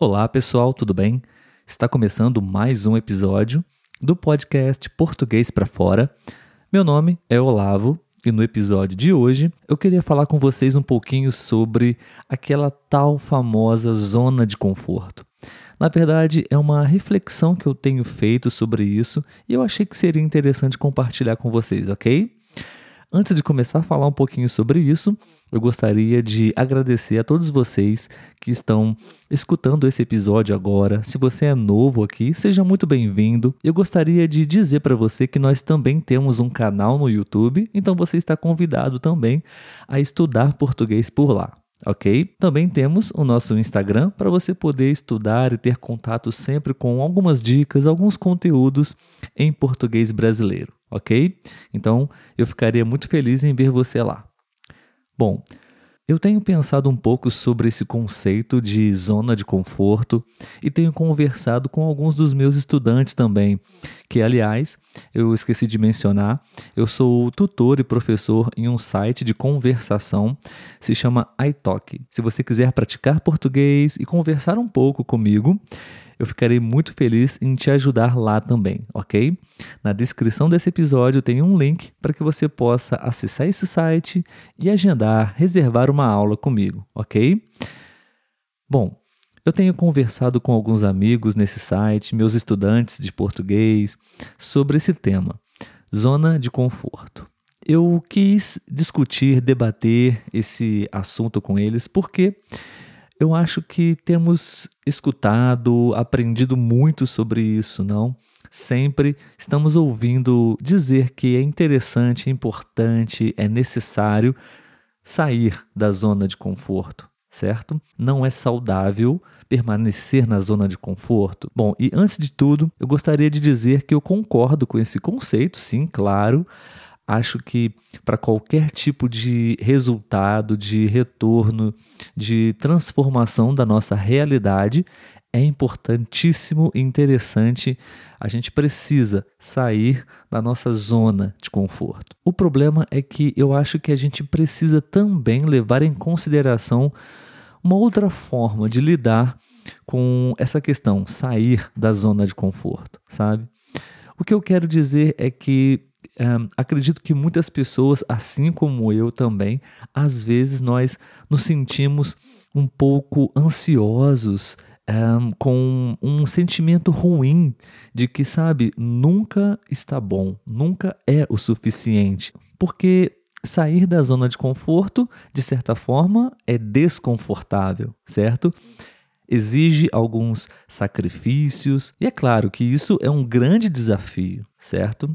Olá pessoal, tudo bem? Está começando mais um episódio do podcast Português para Fora. Meu nome é Olavo e no episódio de hoje eu queria falar com vocês um pouquinho sobre aquela tal famosa zona de conforto. Na verdade, é uma reflexão que eu tenho feito sobre isso e eu achei que seria interessante compartilhar com vocês, ok? Antes de começar a falar um pouquinho sobre isso, eu gostaria de agradecer a todos vocês que estão escutando esse episódio agora. Se você é novo aqui, seja muito bem-vindo. Eu gostaria de dizer para você que nós também temos um canal no YouTube, então você está convidado também a estudar português por lá ok? Também temos o nosso Instagram para você poder estudar e ter contato sempre com algumas dicas, alguns conteúdos em português brasileiro ok? Então eu ficaria muito feliz em ver você lá. Bom, eu tenho pensado um pouco sobre esse conceito de zona de conforto e tenho conversado com alguns dos meus estudantes também, que aliás, eu esqueci de mencionar, eu sou tutor e professor em um site de conversação, se chama iTalk. Se você quiser praticar português e conversar um pouco comigo, eu ficarei muito feliz em te ajudar lá também, ok? Na descrição desse episódio tem um link para que você possa acessar esse site e agendar, reservar uma aula comigo, ok? Bom, eu tenho conversado com alguns amigos nesse site, meus estudantes de português, sobre esse tema, zona de conforto. Eu quis discutir, debater esse assunto com eles porque eu acho que temos escutado, aprendido muito sobre isso, não? Sempre estamos ouvindo dizer que é interessante, é importante, é necessário sair da zona de conforto, certo? Não é saudável permanecer na zona de conforto. Bom, e antes de tudo, eu gostaria de dizer que eu concordo com esse conceito, sim, claro acho que para qualquer tipo de resultado, de retorno, de transformação da nossa realidade, é importantíssimo e interessante. A gente precisa sair da nossa zona de conforto. O problema é que eu acho que a gente precisa também levar em consideração uma outra forma de lidar com essa questão, sair da zona de conforto, sabe? O que eu quero dizer é que um, acredito que muitas pessoas, assim como eu também, às vezes nós nos sentimos um pouco ansiosos, um, com um sentimento ruim de que, sabe, nunca está bom, nunca é o suficiente. Porque sair da zona de conforto, de certa forma, é desconfortável, certo? Exige alguns sacrifícios, e é claro que isso é um grande desafio, certo?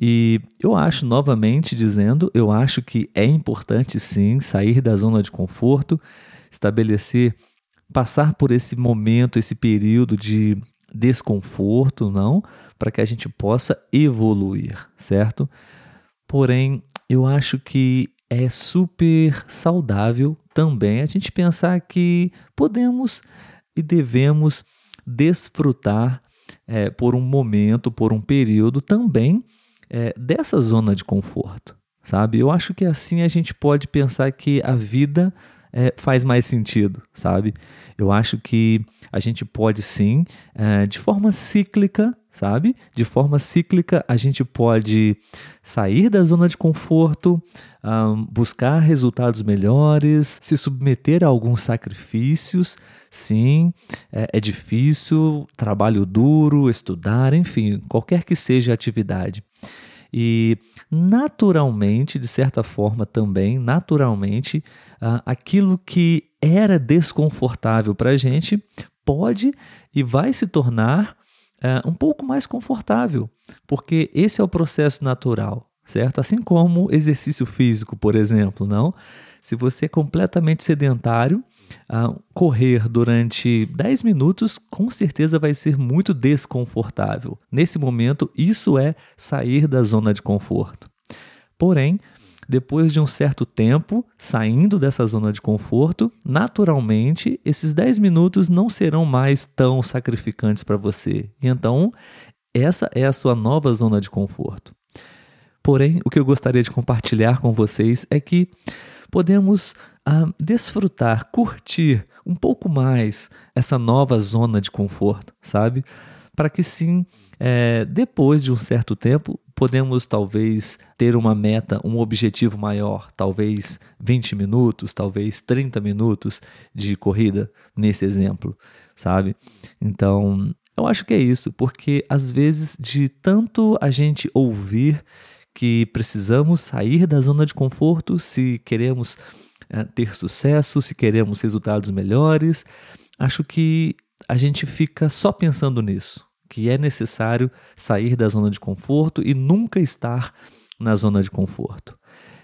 E eu acho, novamente dizendo, eu acho que é importante sim sair da zona de conforto, estabelecer, passar por esse momento, esse período de desconforto, não, para que a gente possa evoluir, certo? Porém, eu acho que é super saudável também a gente pensar que podemos e devemos desfrutar é, por um momento, por um período também é, dessa zona de conforto, sabe? Eu acho que assim a gente pode pensar que a vida é, faz mais sentido, sabe? Eu acho que a gente pode sim, é, de forma cíclica, sabe? De forma cíclica, a gente pode sair da zona de conforto, um, buscar resultados melhores, se submeter a alguns sacrifícios. Sim, é, é difícil, trabalho duro, estudar, enfim, qualquer que seja a atividade. E naturalmente, de certa forma também, naturalmente, uh, aquilo que era desconfortável para a gente pode e vai se tornar uh, um pouco mais confortável, porque esse é o processo natural, certo? Assim como exercício físico, por exemplo, não? Se você é completamente sedentário, uh, correr durante 10 minutos com certeza vai ser muito desconfortável. Nesse momento, isso é sair da zona de conforto. Porém, depois de um certo tempo saindo dessa zona de conforto, naturalmente esses 10 minutos não serão mais tão sacrificantes para você. E então, essa é a sua nova zona de conforto. Porém, o que eu gostaria de compartilhar com vocês é que podemos ah, desfrutar, curtir um pouco mais essa nova zona de conforto, sabe? Para que sim, é, depois de um certo tempo, podemos talvez ter uma meta, um objetivo maior, talvez 20 minutos, talvez 30 minutos de corrida, nesse exemplo, sabe? Então, eu acho que é isso, porque às vezes, de tanto a gente ouvir que precisamos sair da zona de conforto se queremos é, ter sucesso, se queremos resultados melhores, acho que a gente fica só pensando nisso, que é necessário sair da zona de conforto e nunca estar na zona de conforto.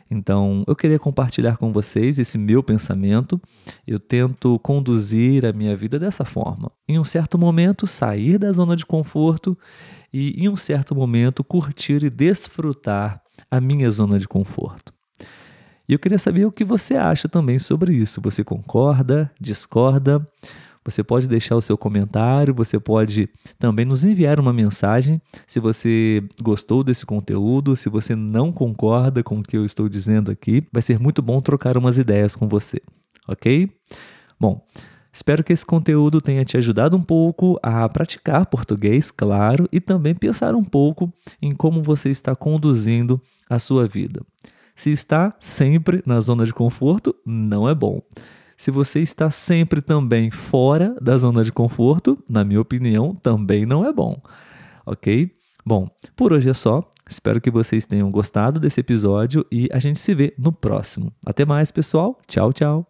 Então, eu queria compartilhar com vocês esse meu pensamento. Eu tento conduzir a minha vida dessa forma. Em um certo momento, sair da zona de conforto e, em um certo momento, curtir e desfrutar a minha zona de conforto. E eu queria saber o que você acha também sobre isso. Você concorda? Discorda? Você pode deixar o seu comentário, você pode também nos enviar uma mensagem se você gostou desse conteúdo, se você não concorda com o que eu estou dizendo aqui. Vai ser muito bom trocar umas ideias com você, ok? Bom, espero que esse conteúdo tenha te ajudado um pouco a praticar português, claro, e também pensar um pouco em como você está conduzindo a sua vida. Se está sempre na zona de conforto, não é bom. Se você está sempre também fora da zona de conforto, na minha opinião, também não é bom. Ok? Bom, por hoje é só. Espero que vocês tenham gostado desse episódio e a gente se vê no próximo. Até mais, pessoal. Tchau, tchau.